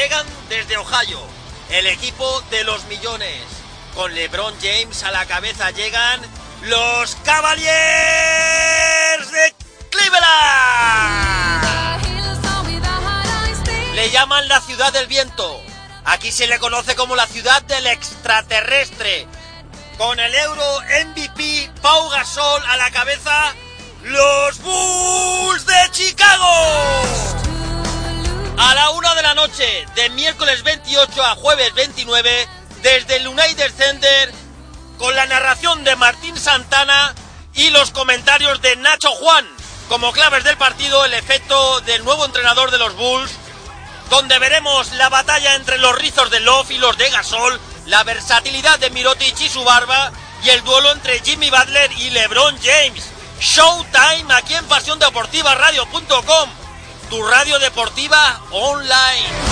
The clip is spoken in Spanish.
llegan desde Ohio, el equipo de los millones. Con LeBron James a la cabeza llegan los Cavaliers de Cleveland. Le llaman la ciudad del viento. Aquí se le conoce como la ciudad del extraterrestre. Con el Euro MVP Pau Gasol a la cabeza, los Bulls de Chicago. Noche, de miércoles 28 a jueves 29, desde el United Center, con la narración de Martín Santana y los comentarios de Nacho Juan. Como claves del partido, el efecto del nuevo entrenador de los Bulls, donde veremos la batalla entre los rizos de Love y los de Gasol, la versatilidad de Mirotic y su barba, y el duelo entre Jimmy Butler y LeBron James. Showtime aquí en PasiónDeportivaRadio.com, tu radio deportiva online.